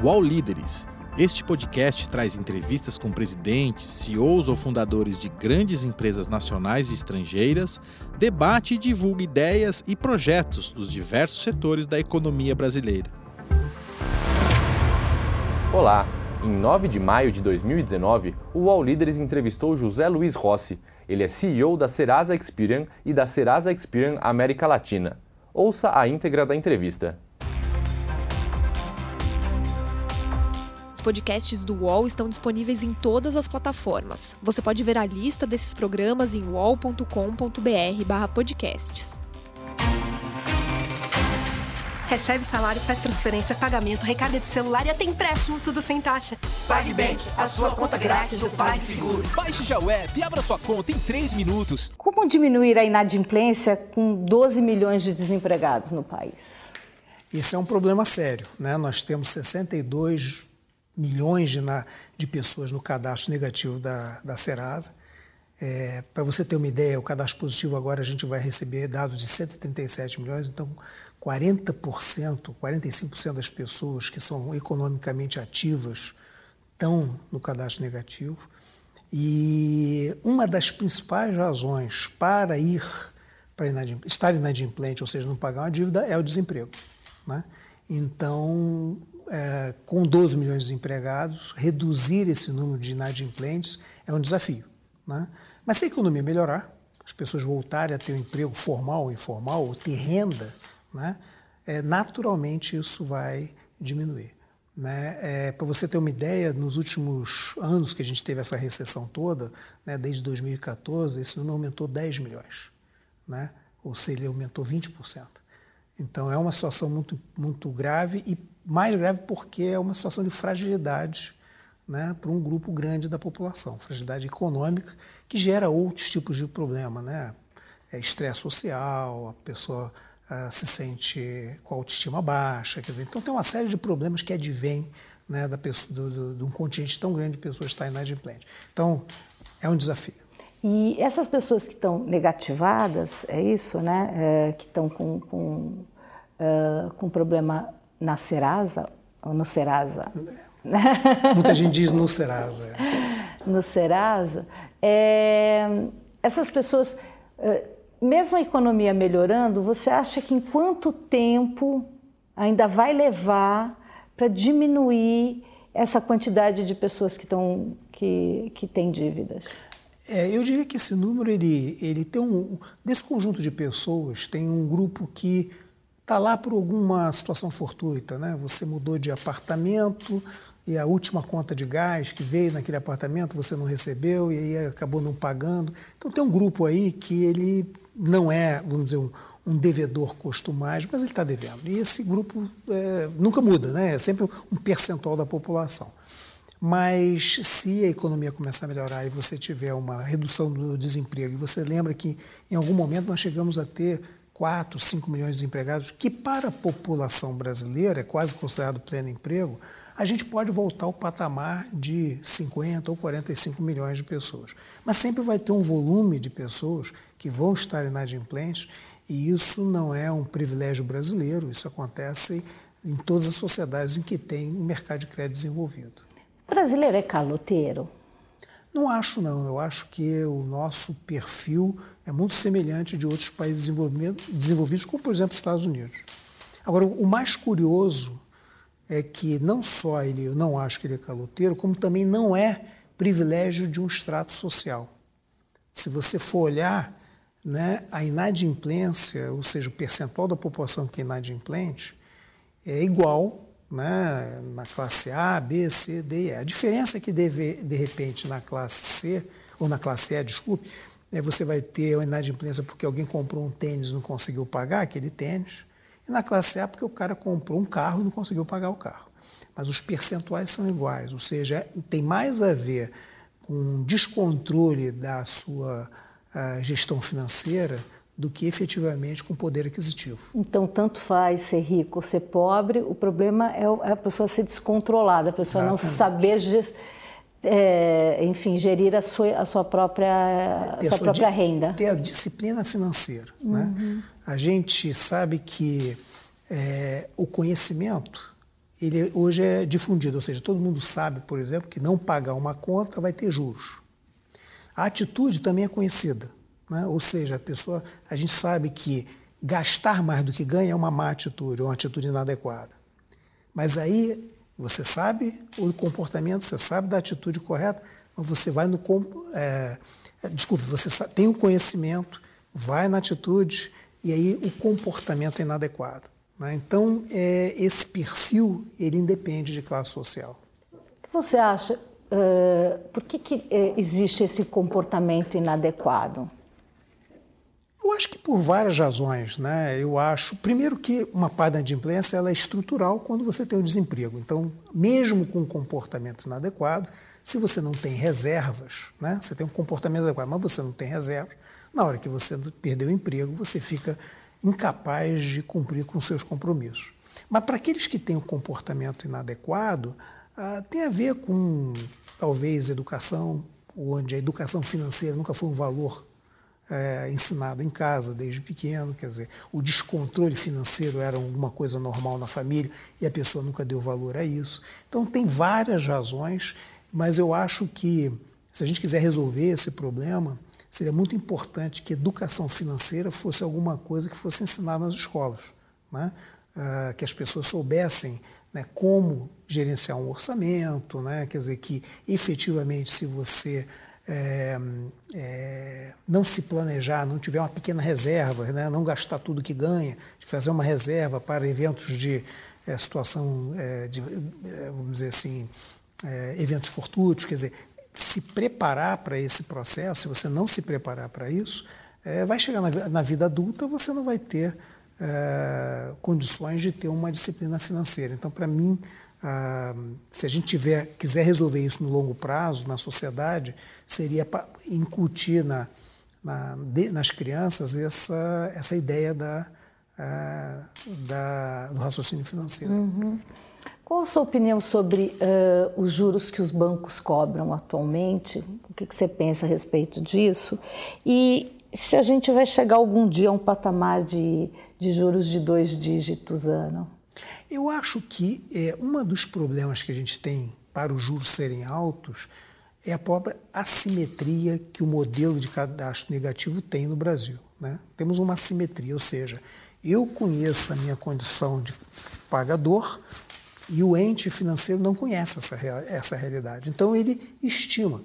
UOL Líderes. Este podcast traz entrevistas com presidentes, CEOs ou fundadores de grandes empresas nacionais e estrangeiras, debate e divulga ideias e projetos dos diversos setores da economia brasileira. Olá! Em 9 de maio de 2019, o UOL Líderes entrevistou José Luiz Rossi. Ele é CEO da Serasa Experian e da Serasa Experian América Latina. Ouça a íntegra da entrevista. Podcasts do UOL estão disponíveis em todas as plataformas. Você pode ver a lista desses programas em wall.com.br/podcasts. Recebe salário, faz transferência, pagamento, recarga de celular e até empréstimo, tudo sem taxa. PagBank, a sua conta grátis do PagSeguro. Baixe já o app e abra sua conta em 3 minutos. Como diminuir a inadimplência com 12 milhões de desempregados no país? Esse é um problema sério. Né? Nós temos 62 milhões de, na, de pessoas no cadastro negativo da, da Serasa. É, Para você ter uma ideia, o cadastro positivo agora a gente vai receber dados de 137 milhões, então 40%, 45% das pessoas que são economicamente ativas estão no cadastro negativo. E uma das principais razões para ir para estar inadimplente, ou seja, não pagar uma dívida, é o desemprego. Né? Então, é, com 12 milhões de desempregados, reduzir esse número de inadimplentes é um desafio. Né? Mas se a economia melhorar, as pessoas voltarem a ter um emprego formal ou informal, ou ter renda, né? é, naturalmente isso vai diminuir. Né? É, Para você ter uma ideia, nos últimos anos que a gente teve essa recessão toda, né, desde 2014, esse número aumentou 10 milhões, né? ou seja, ele aumentou 20%. Então é uma situação muito, muito grave e mais grave porque é uma situação de fragilidade né, para um grupo grande da população, fragilidade econômica que gera outros tipos de problema, né? É estresse social, a pessoa uh, se sente com a autoestima baixa, quer dizer, então tem uma série de problemas que advêm né, da pessoa, do, do, de um contingente tão grande de pessoas estar inadimplente. Então é um desafio. E essas pessoas que estão negativadas, é isso, né? É, que estão com, com, uh, com problema na Serasa, ou no Serasa? Muita gente diz no Serasa. É. No Serasa. É, essas pessoas, mesmo a economia melhorando, você acha que em quanto tempo ainda vai levar para diminuir essa quantidade de pessoas que, estão, que, que têm dívidas? É, eu diria que esse número, ele, ele tem um. Desse conjunto de pessoas, tem um grupo que está lá por alguma situação fortuita, né? Você mudou de apartamento e a última conta de gás que veio naquele apartamento você não recebeu e aí acabou não pagando. Então tem um grupo aí que ele não é, vamos dizer, um, um devedor costumais, mas ele está devendo. E esse grupo é, nunca muda, né? É sempre um percentual da população. Mas se a economia começar a melhorar e você tiver uma redução do desemprego, e você lembra que em algum momento nós chegamos a ter 4, 5 milhões de desempregados, que para a população brasileira é quase considerado pleno emprego, a gente pode voltar ao patamar de 50 ou 45 milhões de pessoas. Mas sempre vai ter um volume de pessoas que vão estar inadimplentes, e isso não é um privilégio brasileiro, isso acontece em todas as sociedades em que tem um mercado de crédito desenvolvido. O brasileiro é caloteiro? Não acho, não. Eu acho que o nosso perfil é muito semelhante de outros países desenvolvidos, como, por exemplo, os Estados Unidos. Agora, o mais curioso é que não só ele, eu não acho que ele é caloteiro, como também não é privilégio de um extrato social. Se você for olhar né, a inadimplência, ou seja, o percentual da população que é inadimplente, é igual né, na classe A, B, C, D e E. A diferença é que, deve, de repente, na classe C, ou na classe E, desculpe, né, você vai ter uma inadimplência porque alguém comprou um tênis e não conseguiu pagar aquele tênis, e na classe A porque o cara comprou um carro e não conseguiu pagar o carro. Mas os percentuais são iguais, ou seja, tem mais a ver com descontrole da sua uh, gestão financeira do que efetivamente com poder aquisitivo. Então, tanto faz ser rico ou ser pobre, o problema é, é a pessoa ser descontrolada, a pessoa Exatamente. não saber, gest... é, enfim, gerir a sua, a sua própria, a sua própria renda. Ter a disciplina financeira. Né? Uhum. Né? A gente sabe que é, o conhecimento ele hoje é difundido, ou seja, todo mundo sabe, por exemplo, que não pagar uma conta vai ter juros. A atitude também é conhecida, né? ou seja, a pessoa, a gente sabe que gastar mais do que ganha é uma má atitude, uma atitude inadequada. Mas aí você sabe o comportamento, você sabe da atitude correta, mas você vai no. É, desculpe, você tem o conhecimento, vai na atitude, e aí o comportamento é inadequado. Né? Então, é, esse perfil, ele independe de classe social. Você acha? Uh, por que, que uh, existe esse comportamento inadequado? Eu acho que por várias razões, né? Eu acho, primeiro que uma inadimplência ela é estrutural quando você tem o um desemprego. Então, mesmo com um comportamento inadequado, se você não tem reservas, né? Você tem um comportamento adequado, mas você não tem reservas, na hora que você perdeu o emprego, você fica incapaz de cumprir com seus compromissos. Mas para aqueles que têm um comportamento inadequado, ah, tem a ver com talvez educação, onde a educação financeira nunca foi um valor é, ensinado em casa desde pequeno, quer dizer, o descontrole financeiro era alguma coisa normal na família e a pessoa nunca deu valor a isso. Então tem várias razões, mas eu acho que se a gente quiser resolver esse problema, seria muito importante que educação financeira fosse alguma coisa que fosse ensinada nas escolas, né? uh, que as pessoas soubessem né, como gerenciar um orçamento, né? quer dizer, que efetivamente se você é, é, não se planejar, não tiver uma pequena reserva, né, não gastar tudo que ganha, fazer uma reserva para eventos de é, situação, de, vamos dizer assim, eventos fortuitos, quer dizer, se preparar para esse processo, se você não se preparar para isso, é, vai chegar na, na, vida adulta, você não vai ter é, condições de ter uma disciplina financeira. Então, para mim, ah, se a gente tiver, quiser resolver isso no longo prazo, na sociedade, seria incutir na, na, de, nas crianças essa, essa ideia da, ah, da, do raciocínio financeiro. Uhum. Qual a sua opinião sobre uh, os juros que os bancos cobram atualmente? O que, que, você pensa a respeito disso? E se a gente vai chegar algum dia a um patamar de, de juros de dois dígitos ano? Eu acho que é, um dos problemas que a gente tem para os juros serem altos é a própria assimetria que o modelo de cadastro negativo tem no Brasil. Né? Temos uma assimetria, ou seja, eu conheço a minha condição de pagador, e o ente financeiro não conhece essa, essa realidade. Então, ele estima.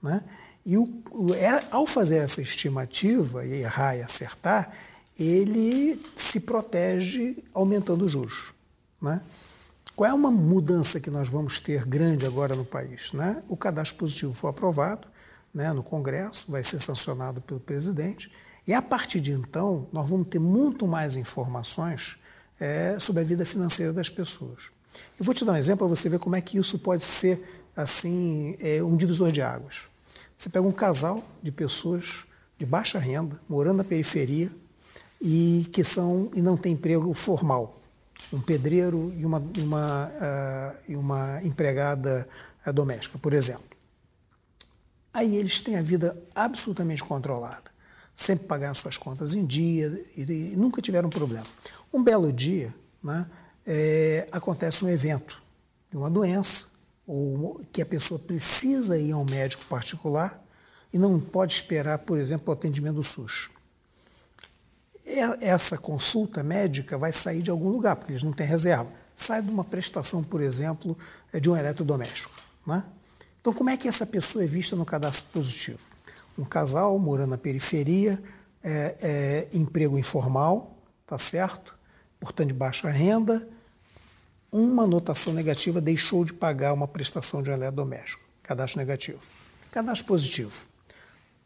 Né? E o, é, ao fazer essa estimativa, e errar e acertar, ele se protege aumentando os juros. Né? Qual é uma mudança que nós vamos ter grande agora no país? Né? O cadastro positivo foi aprovado né, no Congresso, vai ser sancionado pelo presidente, e a partir de então nós vamos ter muito mais informações é, sobre a vida financeira das pessoas. Eu vou te dar um exemplo para você ver como é que isso pode ser assim é, um divisor de águas. Você pega um casal de pessoas de baixa renda, morando na periferia e que são e não tem emprego formal, um pedreiro e uma, uma, uh, uma empregada uh, doméstica, por exemplo. Aí eles têm a vida absolutamente controlada, sempre pagaram suas contas em dia e, e nunca tiveram problema. Um belo dia, né, é, acontece um evento de uma doença, ou que a pessoa precisa ir a um médico particular e não pode esperar, por exemplo, o atendimento do SUS. Essa consulta médica vai sair de algum lugar, porque eles não têm reserva. Sai de uma prestação, por exemplo, é, de um eletrodoméstico. Né? Então, como é que essa pessoa é vista no cadastro positivo? Um casal morando na periferia, é, é, emprego informal, tá certo? Portanto, de baixa renda, uma notação negativa deixou de pagar uma prestação de um eletrodoméstico. Cadastro negativo. Cadastro positivo.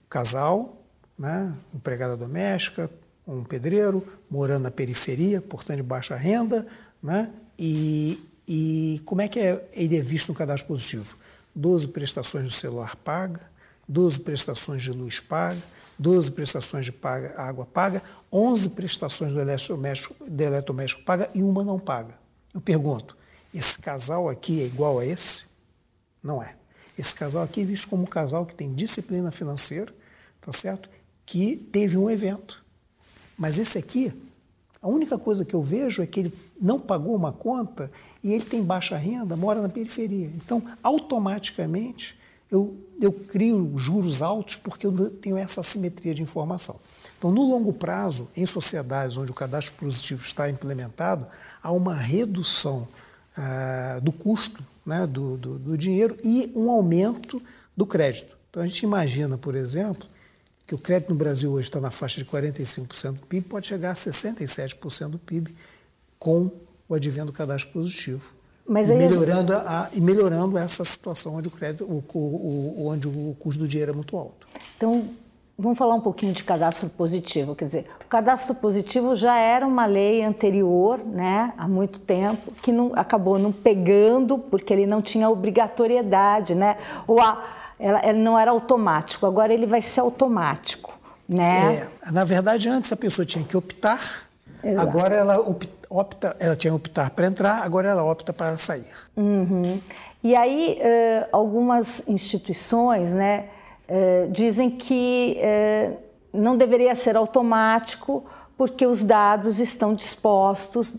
Casal, né, empregada doméstica, um pedreiro, morando na periferia, portanto de baixa renda, né, e, e como é que é, ele é visto no cadastro positivo? 12 prestações de celular paga, 12 prestações de luz paga, 12 prestações de paga, água paga, 11 prestações do eletrodoméstico, do eletrodoméstico paga e uma não paga. Eu pergunto, esse casal aqui é igual a esse? Não é. Esse casal aqui é visto como um casal que tem disciplina financeira, tá certo? Que teve um evento. Mas esse aqui, A única coisa que eu vejo é que ele não pagou uma conta e ele tem baixa renda, mora na periferia. Então, automaticamente, eu, eu crio juros altos porque eu tenho essa assimetria de informação. Então, no longo prazo, em sociedades onde o cadastro positivo está implementado, há uma redução ah, do custo né, do, do, do dinheiro e um aumento do crédito. Então, a gente imagina, por exemplo, que o crédito no Brasil hoje está na faixa de 45% do PIB, pode chegar a 67% do PIB com o advento do cadastro positivo. Mas e, melhorando a, e melhorando essa situação onde o crédito, o, o, onde o custo do dinheiro é muito alto. Então, Vamos falar um pouquinho de cadastro positivo. Quer dizer, o cadastro positivo já era uma lei anterior, né, há muito tempo, que não, acabou não pegando porque ele não tinha obrigatoriedade, né, ou a, ela, ela não era automático. Agora ele vai ser automático, né? É, na verdade, antes a pessoa tinha que optar. Exato. Agora ela opta, ela tinha que optar para entrar. Agora ela opta para sair. Uhum. E aí uh, algumas instituições, né? Eh, dizem que eh, não deveria ser automático porque os dados estão dispostos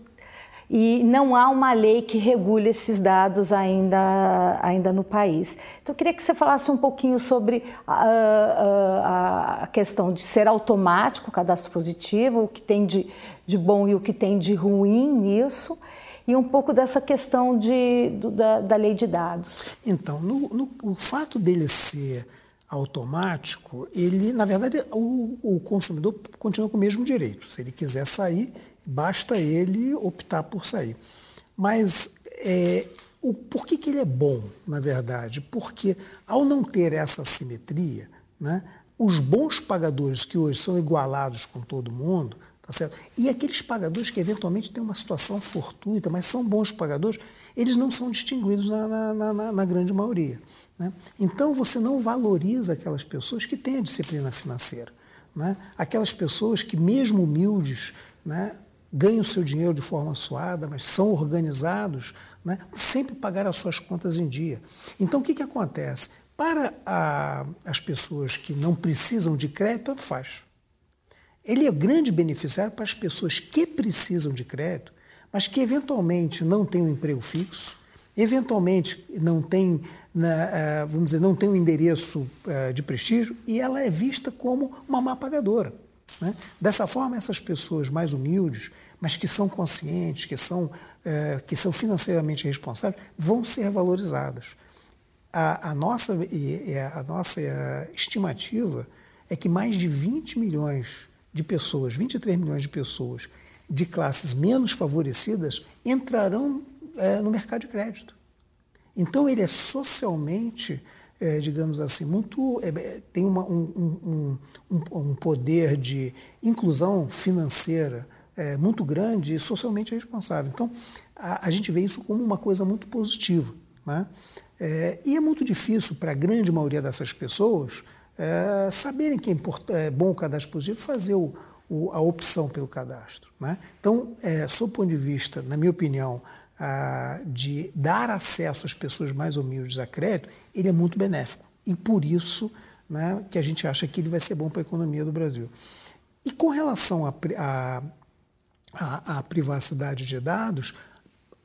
e não há uma lei que regule esses dados ainda, ainda no país. Então, eu queria que você falasse um pouquinho sobre a, a, a questão de ser automático o cadastro positivo, o que tem de, de bom e o que tem de ruim nisso, e um pouco dessa questão de, do, da, da lei de dados. Então, no, no, o fato dele ser automático, ele, na verdade, o, o, consumidor continua com o mesmo direito. Se ele quiser sair, basta ele optar por sair. Mas é, o, por que, que ele é bom, na verdade? Porque ao não ter essa simetria, né, os bons pagadores que hoje são igualados com todo mundo, tá certo? e aqueles pagadores que eventualmente têm uma situação fortuita, mas são bons pagadores, eles não são distinguidos na, na, na, na grande maioria. Né? Então você não valoriza aquelas pessoas que têm a disciplina financeira. Né? Aquelas pessoas que, mesmo humildes, né, ganham seu dinheiro de forma suada, mas são organizados, né, sempre pagaram as suas contas em dia. Então o que, que acontece? Para a, as pessoas que não precisam de crédito, tanto faz. Ele é grande beneficiário para as pessoas que precisam de crédito, mas que eventualmente não têm um emprego fixo, eventualmente não tem, eh, vamos dizer, não tem um endereço eh, de prestígio e ela é vista como uma má pagadora. Né? Dessa forma, essas pessoas mais humildes, mas que são conscientes, que são, eh, que são financeiramente responsáveis, vão ser valorizadas. A, a nossa, a nossa estimativa é que mais de 20 milhões de pessoas, 23 milhões de pessoas de classes menos favorecidas entrarão é, no mercado de crédito. Então ele é socialmente, é, digamos assim, muito é, tem uma, um, um, um, um, poder de inclusão financeira é, muito grande e socialmente responsável. Então a, a, gente vê isso como uma coisa muito positiva. Né? É, e é muito difícil para a grande maioria dessas pessoas é, saberem que é, é bom o cadastro positivo fazer o, o, a opção pelo cadastro. Né? Então, é, sob o ponto de vista, na minha opinião, de dar acesso às pessoas mais humildes a crédito, ele é muito benéfico. E por isso né, que a gente acha que ele vai ser bom para a economia do Brasil. E com relação à privacidade de dados,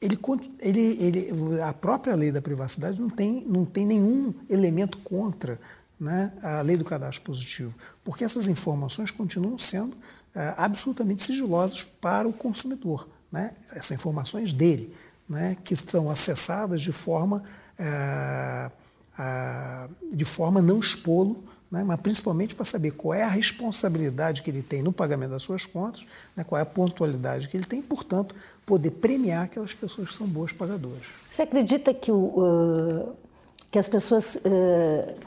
ele, ele, ele, a própria lei da privacidade não tem, não tem nenhum elemento contra né, a lei do cadastro positivo, porque essas informações continuam sendo é, absolutamente sigilosas para o consumidor, né, essas informações dele né, que estão acessadas de forma, é, de forma não expô-lo, né, mas principalmente para saber qual é a responsabilidade que ele tem no pagamento das suas contas, né, qual é a pontualidade que ele tem, e, portanto, poder premiar aquelas pessoas que são boas pagadoras. Você acredita que, o, uh, que as pessoas uh,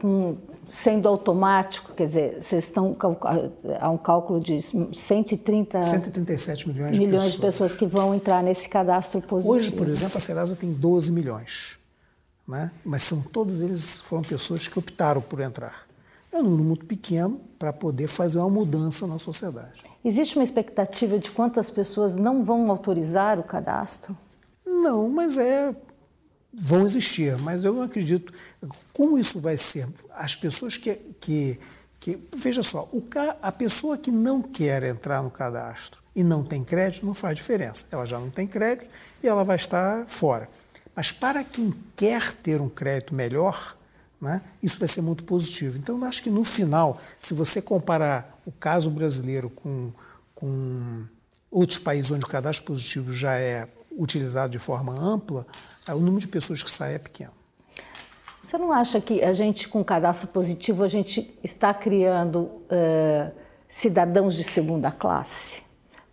com sendo automático, quer dizer, vocês estão há um cálculo de 130 137 milhões, de, milhões pessoas. de pessoas que vão entrar nesse cadastro positivo. Hoje, por exemplo, a Serasa tem 12 milhões, né? Mas são todos eles foram pessoas que optaram por entrar. É um número muito pequeno para poder fazer uma mudança na sociedade. Existe uma expectativa de quantas pessoas não vão autorizar o cadastro? Não, mas é vão existir, mas eu não acredito. Como isso vai ser? As pessoas que. que, que veja só, o, a pessoa que não quer entrar no cadastro, e não tem crédito, não faz diferença. Ela já não tem crédito e ela vai estar fora. Mas para quem quer ter um crédito melhor, né, isso vai ser muito positivo. Então, eu acho que no final, se você comparar o caso brasileiro com, com outros países onde o cadastro positivo já é utilizado de forma ampla, o número de pessoas que sai é pequeno. Você não acha que a gente, com cadastro positivo, a gente está criando uh, cidadãos de segunda classe?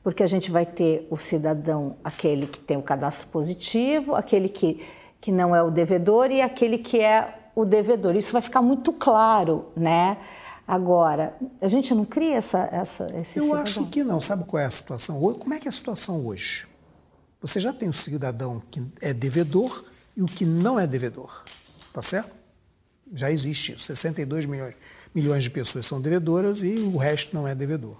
Porque a gente vai ter o cidadão, aquele que tem o cadastro positivo, aquele que, que não é o devedor e aquele que é o devedor. Isso vai ficar muito claro, né? Agora, a gente não cria essa, essa esse Eu cidadão. acho que não. Sabe qual é a situação hoje? Como é que é a situação hoje? Você já tem o cidadão que é devedor e o que não é devedor. Tá certo? Já existe isso. 62 milhões, milhões de pessoas são devedoras e o resto não é devedor.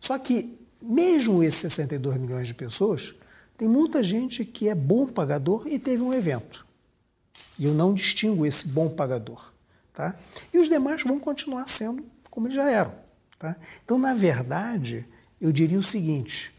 Só que, mesmo esses 62 milhões de pessoas, tem muita gente que é bom pagador e teve um evento. E eu não distingo esse bom pagador. Tá? E os demais vão continuar sendo como eles já eram. Tá? Então, na verdade, eu diria o seguinte: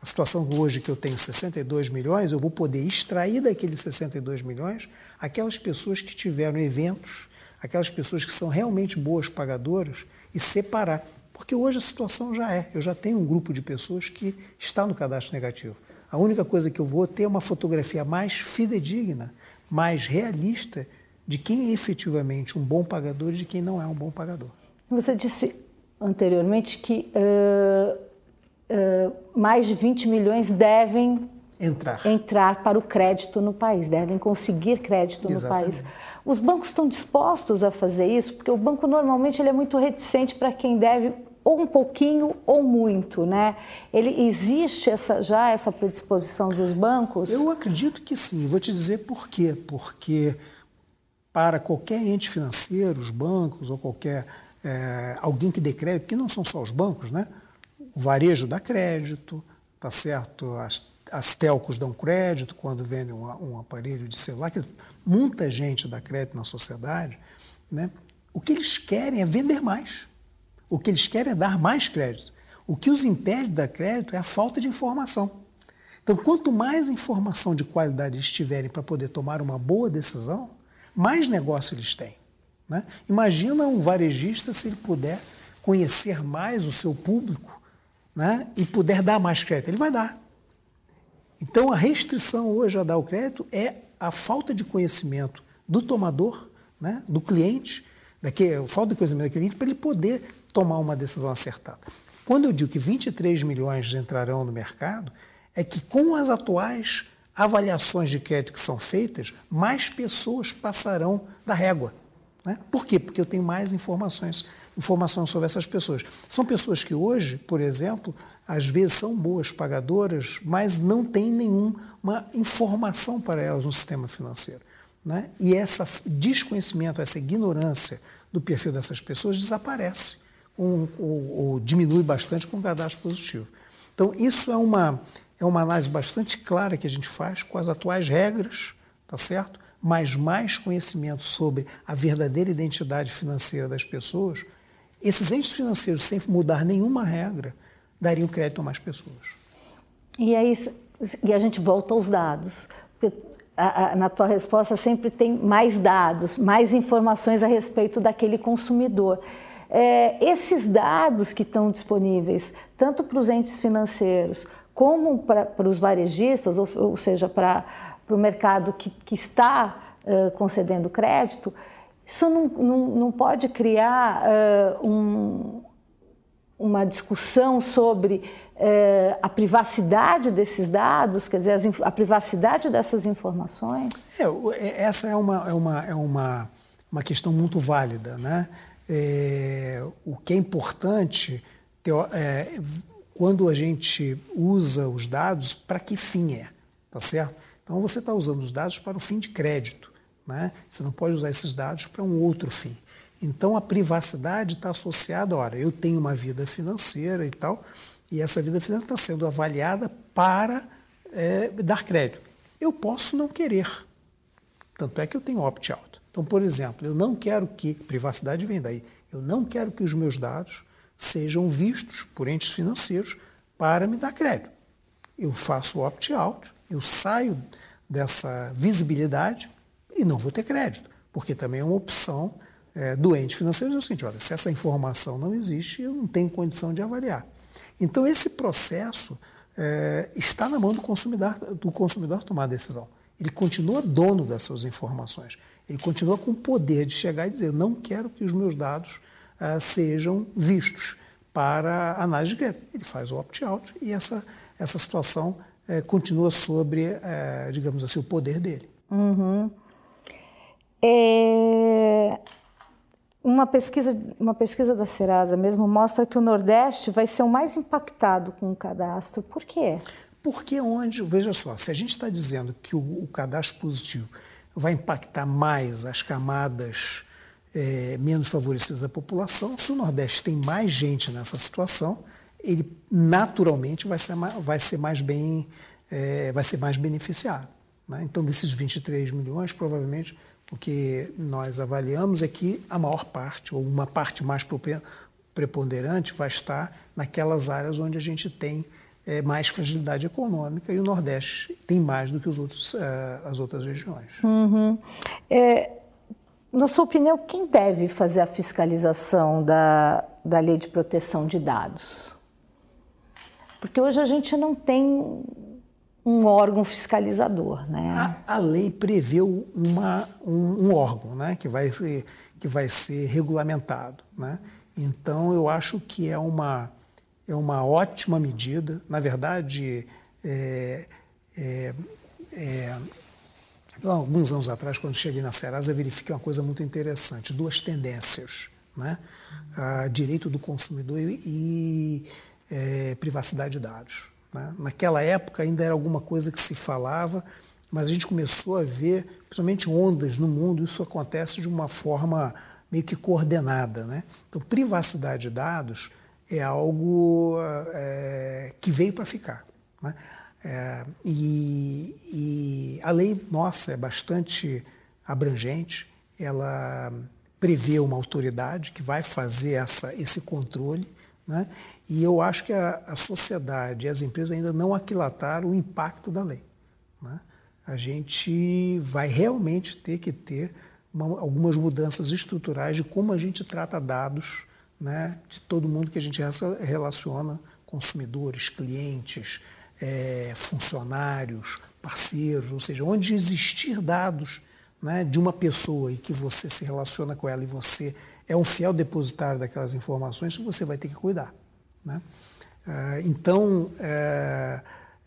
a situação hoje que eu tenho 62 milhões, eu vou poder extrair daqueles 62 milhões aquelas pessoas que tiveram eventos, aquelas pessoas que são realmente boas pagadoras e separar. Porque hoje a situação já é, eu já tenho um grupo de pessoas que está no cadastro negativo. A única coisa que eu vou ter é uma fotografia mais fidedigna, mais realista de quem é efetivamente um bom pagador e de quem não é um bom pagador. Você disse anteriormente que uh, uh, mais de 20 milhões devem entrar. entrar para o crédito no país, devem conseguir crédito Exatamente. no país. Os bancos estão dispostos a fazer isso? Porque o banco normalmente ele é muito reticente para quem deve ou um pouquinho ou muito, né? Ele existe essa, já essa predisposição dos bancos? Eu acredito que sim. Vou te dizer por quê. Porque para qualquer ente financeiro, os bancos ou qualquer é, alguém que dê crédito, porque não são só os bancos, né? O varejo dá crédito, tá certo? As, as telcos dão crédito quando vendem um, um aparelho de celular. Que muita gente dá crédito na sociedade, né? O que eles querem é vender mais. O que eles querem é dar mais crédito. O que os impede de dar crédito é a falta de informação. Então, quanto mais informação de qualidade eles tiverem para poder tomar uma boa decisão, mais negócio eles têm. Né? Imagina um varejista se ele puder conhecer mais o seu público né? e puder dar mais crédito. Ele vai dar. Então, a restrição hoje a dar o crédito é a falta de conhecimento do tomador, né? do cliente, daquele, falta de conhecimento do cliente para ele poder tomar uma decisão acertada. Quando eu digo que 23 milhões entrarão no mercado, é que com as atuais avaliações de crédito que são feitas, mais pessoas passarão da régua. Né? Por quê? Porque eu tenho mais informações, informações sobre essas pessoas. São pessoas que hoje, por exemplo, às vezes são boas pagadoras, mas não têm nenhuma informação para elas no sistema financeiro. Né? E esse desconhecimento, essa ignorância do perfil dessas pessoas desaparece ou, ou, ou diminui bastante com o cadastro positivo. Então, isso é uma, é uma análise bastante clara que a gente faz com as atuais regras, tá certo? Mas mais conhecimento sobre a verdadeira identidade financeira das pessoas, esses entes financeiros, sem mudar nenhuma regra, dariam crédito a mais pessoas. E aí e a gente volta aos dados. Na tua resposta sempre tem mais dados, mais informações a respeito daquele consumidor. É, esses dados que estão disponíveis, tanto para os entes financeiros como para, os varejistas, ou, ou seja, para, para o mercado que, que está uh, concedendo crédito, isso não, não, não pode criar uh, um, uma discussão sobre uh, a privacidade desses dados, quer dizer, a privacidade dessas informações? É, essa é uma, é uma, é uma, uma questão muito válida. Né? É, o que é importante é, quando a gente usa os dados, para que fim é? Tá certo? Então você está usando os dados para o fim de crédito. Né? Você não pode usar esses dados para um outro fim. Então a privacidade está associada, ora, eu tenho uma vida financeira e tal, e essa vida financeira está sendo avaliada para é, dar crédito. Eu posso não querer. Tanto é que eu tenho opt-out. Então, por exemplo, eu não quero que, privacidade vem daí, eu não quero que os meus dados sejam vistos por entes financeiros para me dar crédito. Eu faço opt-out, eu saio dessa visibilidade e não vou ter crédito, porque também é uma opção é, doente financeiro dizer o seguinte, olha, se essa informação não existe, eu não tenho condição de avaliar. Então, esse processo é, está na mão do consumidor, do consumidor tomar a decisão. Ele continua dono das suas informações. Ele continua com o poder de chegar e dizer: não quero que os meus dados uh, sejam vistos para análise de crédito. Ele faz o opt-out e essa, essa situação uh, continua sobre, uh, digamos assim, o poder dele. Uhum. É... Uma pesquisa, uma pesquisa da Serasa mesmo mostra que o Nordeste vai ser o mais impactado com o cadastro. Por quê? Porque onde, veja só, se a gente está dizendo que o, o, cadastro positivo vai impactar mais as camadas é, menos favorecidas da população, se o Nordeste tem mais gente nessa situação, ele naturalmente vai ser, vai ser mais bem, é, vai ser mais beneficiado. Né? Então, desses 23 milhões, provavelmente o que nós avaliamos é que a maior parte, ou uma parte mais preponderante, vai estar naquelas áreas onde a gente tem é, mais fragilidade econômica e o Nordeste tem mais do que os outros, uh, as outras regiões. Uhum. É, na sua opinião, quem deve fazer a fiscalização da, da lei de proteção de dados? Porque hoje a gente não tem um órgão fiscalizador. Né? A, a lei prevê uma, um, um, órgão né, que, vai ser, que vai ser regulamentado. Né? Então, eu acho que é uma, é uma ótima medida. Na verdade, é, é, é, alguns anos atrás, quando cheguei na Serasa, verifiquei uma coisa muito interessante: duas tendências. Né? direito do consumidor e, e é, privacidade de dados. Né? Naquela época ainda era alguma coisa que se falava, mas a gente começou a ver, principalmente ondas no mundo, isso acontece de uma forma meio que coordenada. Né? Então, privacidade de dados é algo é, que veio para ficar. Né? É, e, e, a lei nossa é bastante abrangente, ela prevê uma autoridade que vai fazer essa, esse controle né? E eu acho que a, a, sociedade e as empresas ainda não aquilataram o impacto da lei. Né? A gente vai realmente ter que ter uma, algumas mudanças estruturais de como a gente trata dados né, de todo mundo que a gente relaciona, consumidores, clientes, é, funcionários, parceiros, ou seja, onde existir dados né, de uma pessoa e que você se relaciona com ela e você é um fiel depositário daquelas informações que você vai ter que cuidar. Né? Ah, então, é,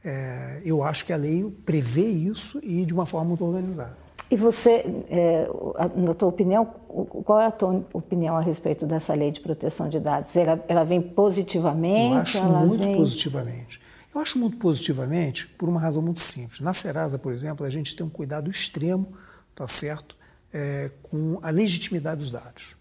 é, eu acho que a lei prevê isso e de uma forma muito organizada. E você, é, na tua opinião, qual é a tua opinião a respeito dessa lei de proteção de dados? Ela, ela vem positivamente? Eu acho muito vem... positivamente. Eu acho muito positivamente por uma razão muito simples. Na Serasa, por exemplo, a gente tem um cuidado extremo, tá certo, é, com a legitimidade dos dados.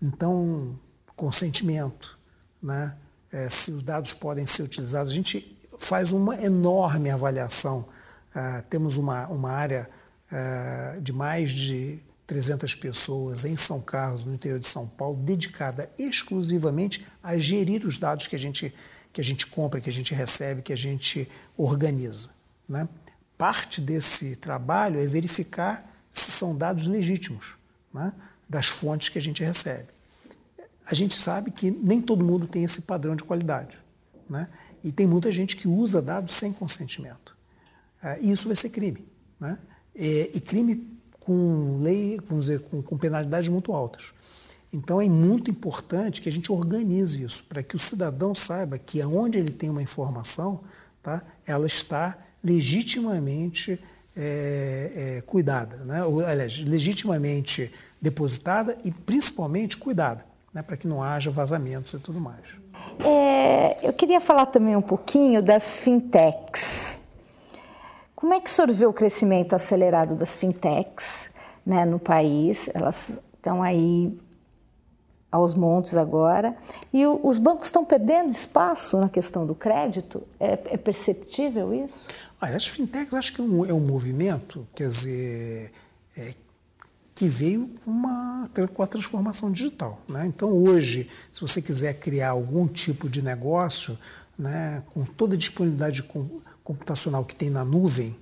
Então, consentimento, né? É, se os dados podem ser utilizados. A gente faz uma enorme avaliação. Uh, temos uma, uma área uh, de mais de 300 pessoas em São Carlos, no interior de São Paulo, dedicada exclusivamente a gerir os dados que a gente, que a gente compra, que a gente recebe, que a gente organiza. Né? Parte desse trabalho é verificar se são dados legítimos. Né? Das fontes que a gente recebe. A gente sabe que nem todo mundo tem esse padrão de qualidade. Né? E tem muita gente que usa dados sem consentimento. Uh, e isso vai ser crime. Né? E, e, crime com lei, vamos dizer, com, com penalidades muito altas. Então é muito importante que a gente organize isso, para que o cidadão saiba que aonde ele tem uma informação, tá, ela está legitimamente é, é, cuidada, né? Ou, aliás, legitimamente depositada e principalmente cuidada, né, para que não haja vazamentos e tudo mais. É, eu queria falar também um pouquinho das fintechs. Como é que o senhor vê o crescimento acelerado das fintechs né, no país? Elas estão aí aos montes agora. E o, os bancos estão perdendo espaço na questão do crédito? É, é perceptível isso? Olha, as fintechs acho que é um, é um movimento, quer dizer, é, que veio com, uma, com a transformação digital. Né? Então, hoje, se você quiser criar algum tipo de negócio, né, com toda a disponibilidade computacional que tem na nuvem,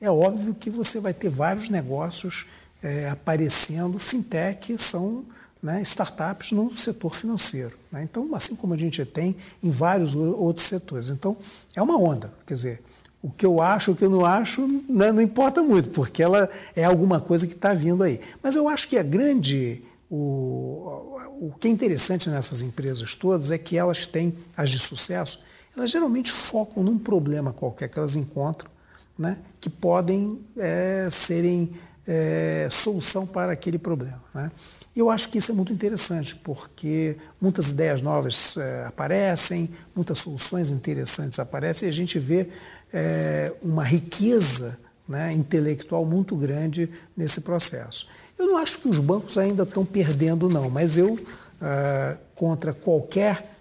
é óbvio que você vai ter vários negócios é, aparecendo. Fintech são né, startups no setor financeiro. Né? Então, assim como a gente tem em vários outros setores. Então, é uma onda. Quer dizer, o que eu acho, o que eu não acho, né, não importa muito, porque ela é alguma coisa que está vindo aí. Mas eu acho que a grande. O, o que é interessante nessas empresas todas é que elas têm, as de sucesso, elas geralmente focam num problema qualquer que elas encontram, né, que podem é, serem é, solução para aquele problema. Né? Eu acho que isso é muito interessante, porque muitas ideias novas é, aparecem, muitas soluções interessantes aparecem e a gente vê é, uma riqueza né, intelectual muito grande nesse processo. Eu não acho que os bancos ainda estão perdendo, não, mas eu, ah, contra qualquer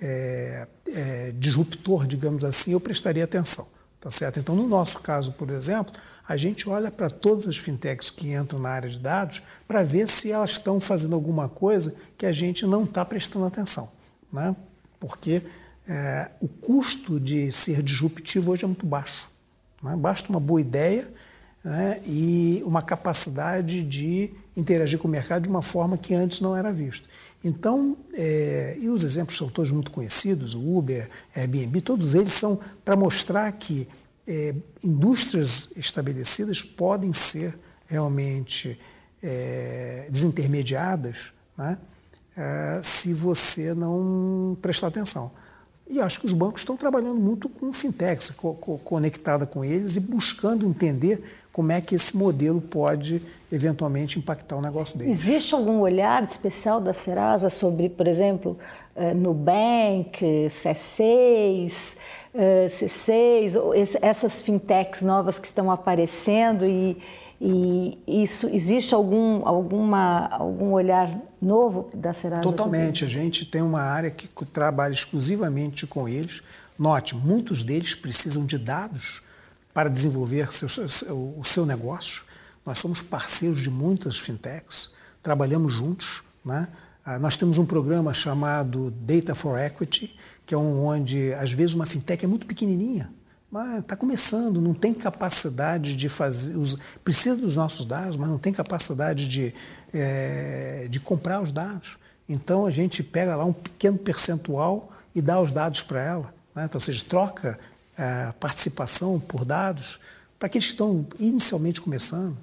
é, disruptor, digamos assim, eu prestaria atenção. Tá certo? Então, no nosso caso, por exemplo, a gente olha para todas as fintechs que entram na área de dados para ver se elas estão fazendo alguma coisa que a gente não está prestando atenção. Né? Porque é, o custo de ser disruptivo hoje é muito baixo. Né? Basta uma boa ideia né? e uma capacidade de interagir com o mercado de uma forma que antes não era visto. Então, é, e os exemplos são todos muito conhecidos, o Uber, Airbnb, todos eles são para mostrar que é, indústrias estabelecidas podem ser realmente é, desintermediadas né, é, se você não prestar atenção. E acho que os bancos estão trabalhando muito com fintechs, co co conectada com eles e buscando entender como é que esse modelo pode eventualmente impactar o negócio deles. Existe algum olhar especial da Serasa sobre, por exemplo, é, Nubank, C6, uh, C6, essas fintechs novas que estão aparecendo e, e isso existe algum alguma algum olhar novo da Serasa? Totalmente. A gente tem uma área que trabalha exclusivamente com eles. Note, muitos deles precisam de dados para desenvolver seu, seu, o seu negócio. Nós somos parceiros de muitas fintechs, trabalhamos juntos, né? Ah, nós temos um programa chamado Data for Equity, que é um, onde, às vezes, uma fintech é muito pequenininha, mas está começando, não tem capacidade de fazer, precisa dos nossos dados, mas não tem capacidade de, é, de comprar os dados. Então, a gente pega lá um pequeno percentual e dá os dados para ela. Né? Então, ou seja, troca é, participação por dados para aqueles que estão inicialmente começando.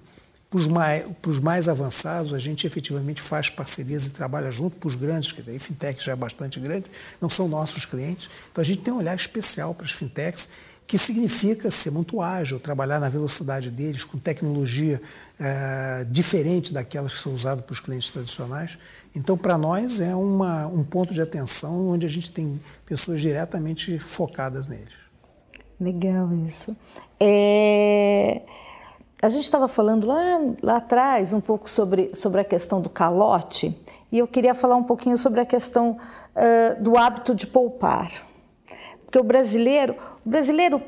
Para os mais, para os mais avançados, a gente efetivamente faz parcerias e trabalha junto. Para os grandes, que daí fintech já é bastante grande, não são nossos clientes. Então a gente tem um olhar especial para as fintechs, que significa ser muito ágil, trabalhar na velocidade deles, com tecnologia é, diferente daquelas que são usadas para os clientes tradicionais. Então, para nós, é uma, um ponto de atenção onde a gente tem pessoas diretamente focadas neles. Legal isso. É a gente estava falando lá, lá atrás um pouco sobre, sobre a questão do calote e eu queria falar um pouquinho sobre a questão uh, do hábito de poupar. Porque o brasileiro, o brasileiro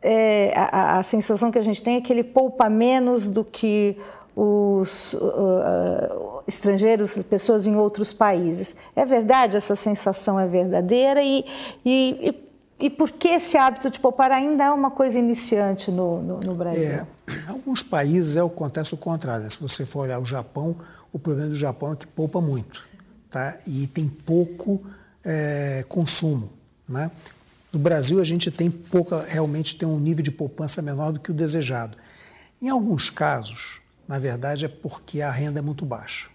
é, a, a, sensação que a gente tem é que ele poupa menos do que os uh, estrangeiros, pessoas em outros países. É verdade, essa sensação é verdadeira e, e, e e por que esse hábito de poupar ainda é uma coisa iniciante no, no, no Brasil? É, alguns países é, acontece o contrário. Se você for olhar o Japão, o problema do Japão é que poupa muito tá? e tem pouco é, consumo. Né? No Brasil, a gente tem pouca, realmente tem um nível de poupança menor do que o desejado. Em alguns casos, na verdade, é porque a renda é muito baixa.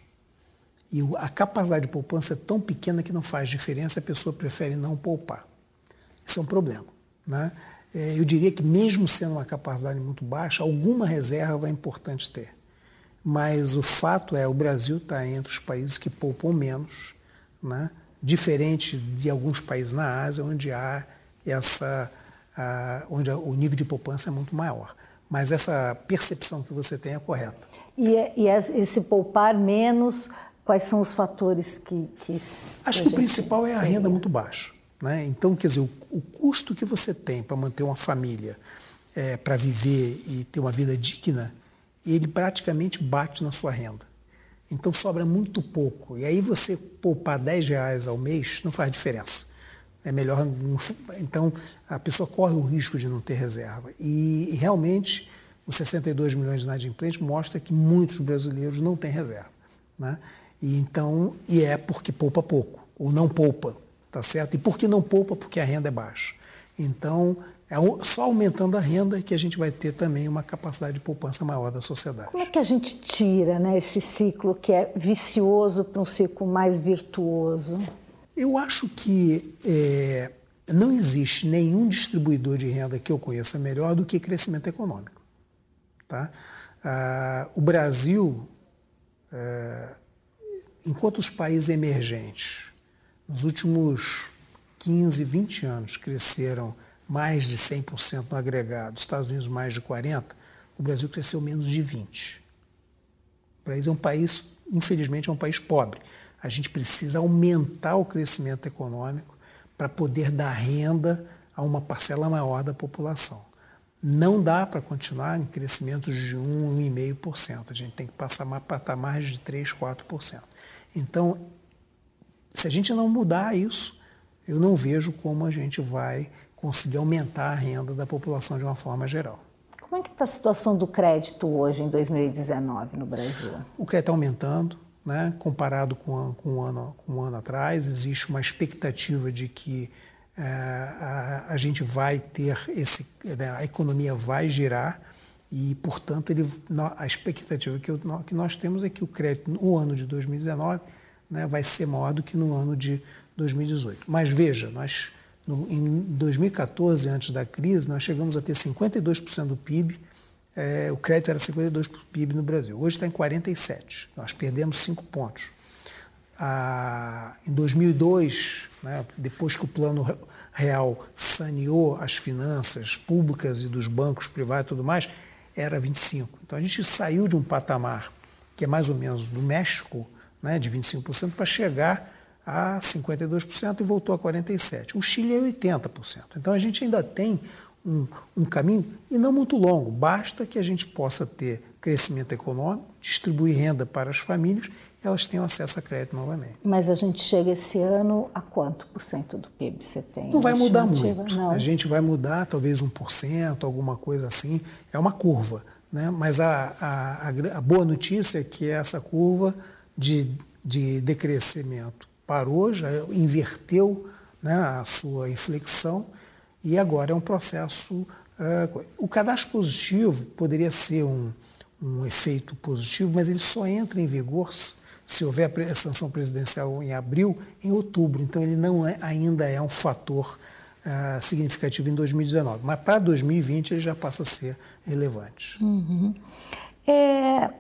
E a capacidade de poupança é tão pequena que não faz diferença, a pessoa prefere não poupar. Isso é um problema. Né? É, eu diria que, mesmo sendo uma capacidade muito baixa, alguma reserva é importante ter. Mas o fato é, o Brasil está entre os países que poupam menos, né? diferente de alguns países na Ásia, onde há essa, a, onde o nível de poupança é muito maior. Mas essa percepção que você tem é correta. E, é, e é esse poupar menos, quais são os fatores que. que Acho que o principal é a renda muito baixa. Né? Então, quer dizer, o, o, custo que você tem para manter uma família, é, para viver e ter uma vida digna, ele praticamente bate na sua renda. Então sobra muito pouco. E aí você poupar 10 reais ao mês não faz diferença. É melhor. Então, a pessoa corre o risco de não ter reserva. E, realmente, os 62 milhões de inadimplentes mostra que muitos brasileiros não têm reserva. Né? E então, e é porque poupa pouco, ou não poupa, tá certo? E por que não poupa? Porque a renda é baixa. Então, é só aumentando a renda que a gente vai ter também uma capacidade de poupança maior da sociedade. Como é que a gente tira né, esse ciclo que é vicioso para um ciclo mais virtuoso? Eu acho que é, não existe nenhum distribuidor de renda que eu conheça melhor do que crescimento econômico. Tá? Ah, o Brasil, é, enquanto os países emergentes, nos últimos 15, 20 anos, cresceram mais de 100% no agregado, Estados Unidos mais de 40%, o Brasil cresceu menos de 20%. O Brasil é um país, infelizmente, é um país pobre. A gente precisa aumentar o crescimento econômico para poder dar renda a uma parcela maior da população. Não dá para continuar em crescimentos de 1, 1,5%. A gente tem que passar para patamares de 3, 4%. Então, se a gente não mudar isso, eu não vejo como a gente vai conseguir aumentar a renda da população de uma forma geral. Como é que está a situação do crédito hoje, em 2019, no Brasil? O crédito está aumentando, né? comparado com, com, um ano, com um ano atrás. Existe uma expectativa de que é, a, a, gente vai ter esse, né, a economia vai girar e, portanto, ele, a expectativa que, eu, que nós temos é que o crédito no ano de 2019 né, vai ser maior do que no ano de 2018. Mas veja, nós no, em 2014, antes da crise, nós chegamos a ter 52% do PIB é, o crédito era 52% do PIB no Brasil. Hoje está em 47%. Nós perdemos 5 pontos. Ah, em 2002, né, depois que o Plano Real saneou as finanças públicas e dos bancos privados e tudo mais, era 25%. Então a gente saiu de um patamar que é mais ou menos do México, né, de 25%, para chegar a 52% e voltou a 47%. O Chile é 80%. Então a gente ainda tem um, um caminho, e não muito longo, basta que a gente possa ter crescimento econômico, distribuir renda para as famílias e elas tenham acesso a crédito novamente. Mas a gente chega esse ano a quanto por cento do PIB você tem? Não vai mudar muito. Não. A gente vai mudar talvez 1%, alguma coisa assim. É uma curva. Né? Mas a, a, a boa notícia é que essa curva de, de decrescimento parou, já inverteu né, a sua inflexão e agora é um processo. Uh, o cadastro positivo poderia ser um, um efeito positivo, mas ele só entra em vigor se houver a sanção presidencial em abril, em outubro. Então, ele não é, ainda é um fator uh, significativo em 2019. Mas para 2020 ele já passa a ser relevante. Uhum. É,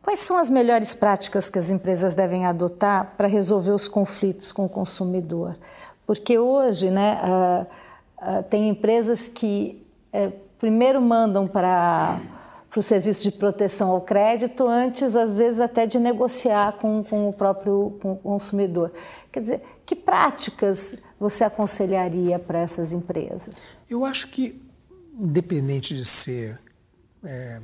quais são as melhores práticas que as empresas devem adotar para resolver os conflitos com o consumidor? Porque hoje, né, uh, ah, tem empresas que é, primeiro mandam para o serviço de proteção ao crédito antes, às vezes, até de negociar com, com o próprio consumidor. Quer dizer, que práticas você aconselharia para essas empresas? Eu acho que, independente de ser é,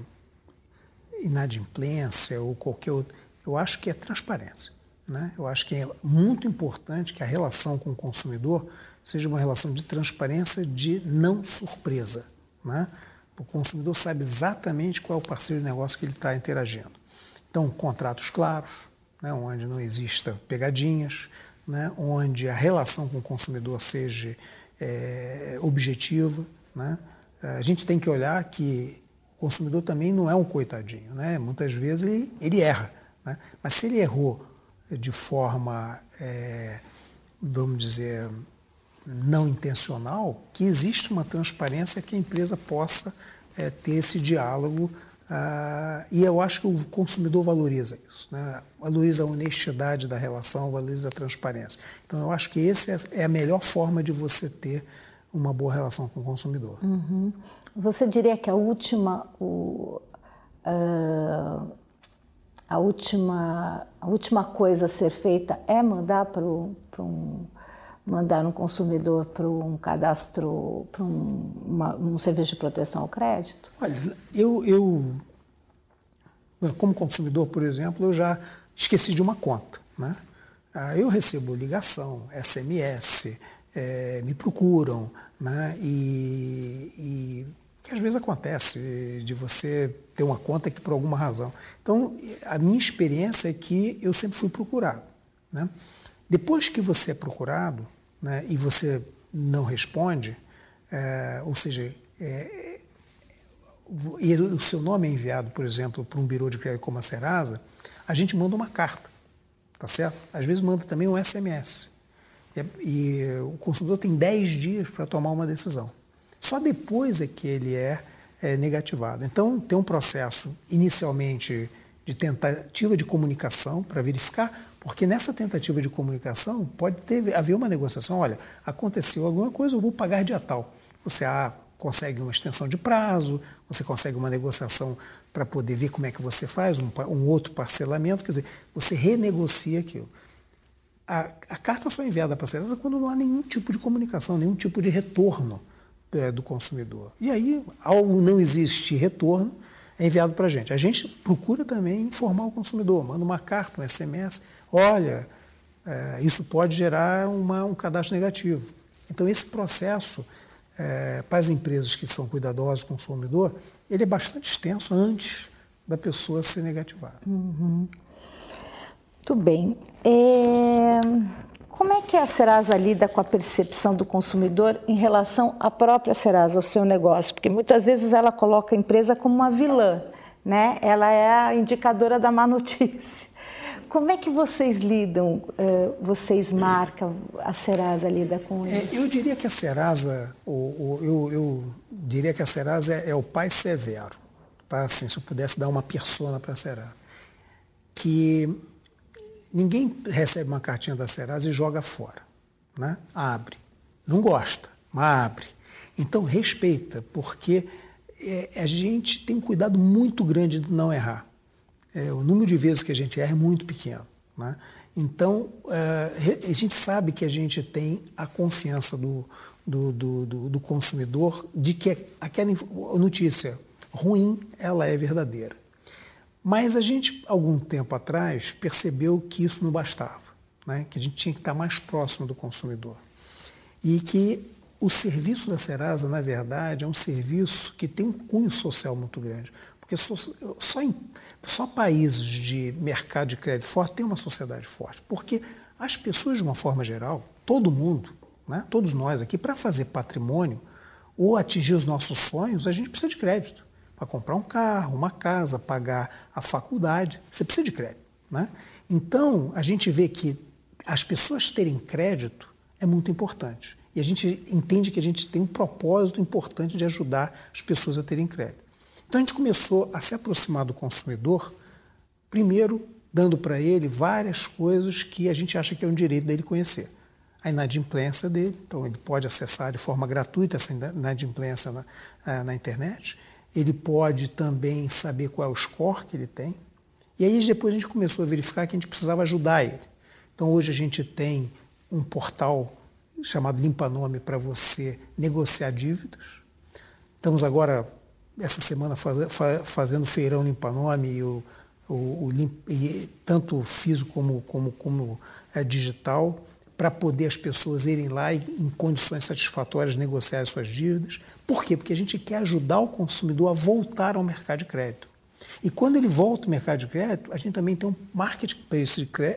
inadimplência ou qualquer outro, eu acho que é transparência. Né? Eu acho que é muito importante que a relação com o consumidor seja uma relação de transparência, de não surpresa. Né? O consumidor sabe exatamente qual é o parceiro de negócio que ele está interagindo. Então, contratos claros, né, onde não exista pegadinhas, né, onde a relação com o consumidor seja é, objetiva. Né? A gente tem que olhar que o consumidor também não é um coitadinho. Né? Muitas vezes ele, ele erra. Né? Mas se ele errou de forma, é, vamos dizer, não intencional, que existe uma transparência que a empresa possa é, ter esse diálogo. Ah, e eu acho que o consumidor valoriza isso, né? valoriza a honestidade da relação, valoriza a transparência. Então, eu acho que essa é, é a melhor forma de você ter uma boa relação com o consumidor. Uhum. Você diria que a última, o, uh, a última, a última coisa a ser feita é mandar para um mandar um consumidor para um cadastro, para um, um, serviço de proteção ao crédito? Olha, eu, eu, como consumidor, por exemplo, eu já esqueci de uma conta. Né? Ah, eu recebo ligação, SMS, é, me procuram, né? E, e, que às vezes acontece de você ter uma conta que por alguma razão. Então, a minha experiência é que eu sempre fui procurado. Né? Depois que você é procurado né, e você não responde, é, ou seja, é, e o seu nome é enviado, por exemplo, para um birô de crédito como a Serasa, a gente manda uma carta, tá certo? Às vezes manda também um SMS. E, e o consumidor tem 10 dias para tomar uma decisão. Só depois é que ele é, é negativado. Então, tem um processo inicialmente de tentativa de comunicação para verificar, porque nessa tentativa de comunicação pode ter, haver uma negociação. Olha, aconteceu alguma coisa, eu vou pagar dia tal. Você ah, consegue uma extensão de prazo, você consegue uma negociação para poder ver como é que você faz, um, um outro parcelamento, quer dizer, você renegocia aquilo a, a carta só é enviada para a Serasa quando não há nenhum tipo de comunicação, nenhum tipo de retorno é, do consumidor. E aí, ao não existir retorno, é enviado para a gente. A gente procura também informar o consumidor, manda uma carta, um SMS, olha, é, isso pode gerar uma, um cadastro negativo. Então, esse processo, é, para as empresas que são cuidadosas com o consumidor, ele é bastante extenso antes da pessoa ser negativada. Uhum. Muito bem. É... Como é que a Serasa lida com a percepção do consumidor em relação à própria Serasa, ao seu negócio? Porque muitas vezes ela coloca a empresa como uma vilã, né? Ela é a indicadora da má notícia. Como é que vocês lidam, é, vocês marcam, a Serasa lida com é, isso? É, eu diria que a Serasa, eu, eu, diria que a Serasa é, é, o pai severo, tá? Assim, se eu pudesse dar uma persona para a Serasa. Que Ninguém recebe uma cartinha da Serasa e joga fora. Né? Abre. Não gosta, mas abre. Então respeita, porque é, a gente tem um cuidado muito grande de não errar. É, o número de vezes que a gente erra é muito pequeno. Né? Então, é, a gente sabe que a gente tem a confiança do, do, do, do, do consumidor de que aquela notícia ruim ela é verdadeira. Mas a gente, algum tempo atrás, percebeu que isso não bastava, né? que a gente tinha que estar mais próximo do consumidor. E que o serviço da Serasa, na verdade, é um serviço que tem um cunho social muito grande. Porque só, só, em, só países de mercado de crédito forte tem uma sociedade forte. Porque as pessoas, de uma forma geral, todo mundo, né? todos nós aqui, para fazer patrimônio ou atingir os nossos sonhos, a gente precisa de crédito para comprar um carro, uma casa, pagar a faculdade, você precisa de crédito. Né? Então, a gente vê que as pessoas terem crédito é muito importante. E a gente entende que a gente tem um propósito importante de ajudar as pessoas a terem crédito. Então, a gente começou a se aproximar do consumidor, primeiro dando para ele várias coisas que a gente acha que é um direito dele conhecer. A inadimplência dele, então ele pode acessar de forma gratuita essa inadimplência na, eh, na internet ele pode também saber qual é o score que ele tem. E aí depois a gente começou a verificar que a gente precisava ajudar ele. Então hoje a gente tem um portal chamado Limpa Nome para você negociar dívidas. Estamos agora, essa semana, faz, fazendo feirão Nome e, o, o, tanto físico como, como, como é, digital para poder as pessoas irem lá e, em condições satisfatórias, negociar as suas dívidas. Por quê? Porque a gente quer ajudar o consumidor a voltar ao mercado de crédito. E quando ele volta ao mercado de crédito, a gente também tem um marketing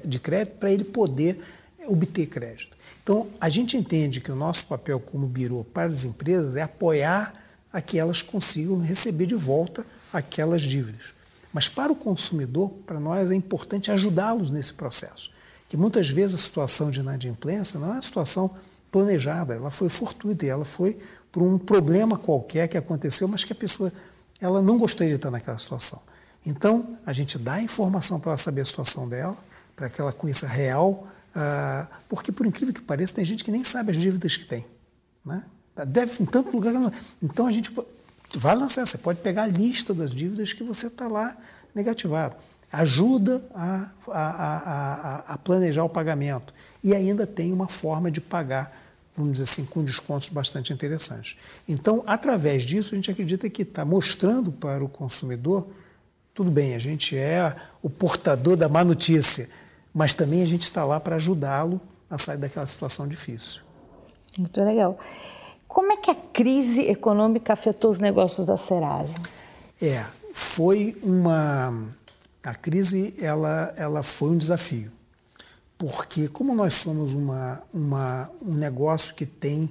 de crédito para ele poder obter crédito. Então, a gente entende que o nosso papel como birô para as empresas é apoiar a que elas consigam receber de volta aquelas dívidas. Mas para o consumidor, para nós é importante ajudá-los nesse processo que muitas vezes a situação de inadimplência não é uma situação planejada, ela foi fortuita, ela foi por um problema qualquer que aconteceu, mas que a pessoa ela não gostaria de estar naquela situação. Então, a gente dá informação para ela saber a situação dela, para que ela conheça real, uh, porque, por incrível que pareça, tem gente que nem sabe as dívidas que tem. Né? Deve em tanto lugar. Então, a gente vai lançar, você pode pegar a lista das dívidas que você está lá negativado ajuda a, a, a, a, planejar o pagamento e ainda tem uma forma de pagar, vamos dizer assim, com descontos bastante interessantes. Então, através disso, a gente acredita que está mostrando para o consumidor, tudo bem, a gente é o portador da má notícia, mas também a gente está lá para ajudá-lo a sair daquela situação difícil. Muito legal. Como é que a crise econômica afetou os negócios da Serasa? É, foi uma a crise ela ela foi um desafio porque como nós somos uma, uma um negócio que tem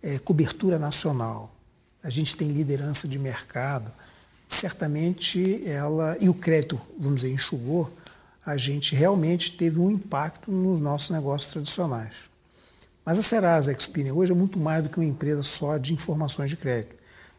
é, cobertura nacional, a gente tem liderança de mercado, certamente ela e o crédito vamos dizer enxugou, a gente realmente teve um impacto nos nossos negócios tradicionais. Mas a Serasa Experian hoje é muito mais do que uma empresa só de informações de crédito.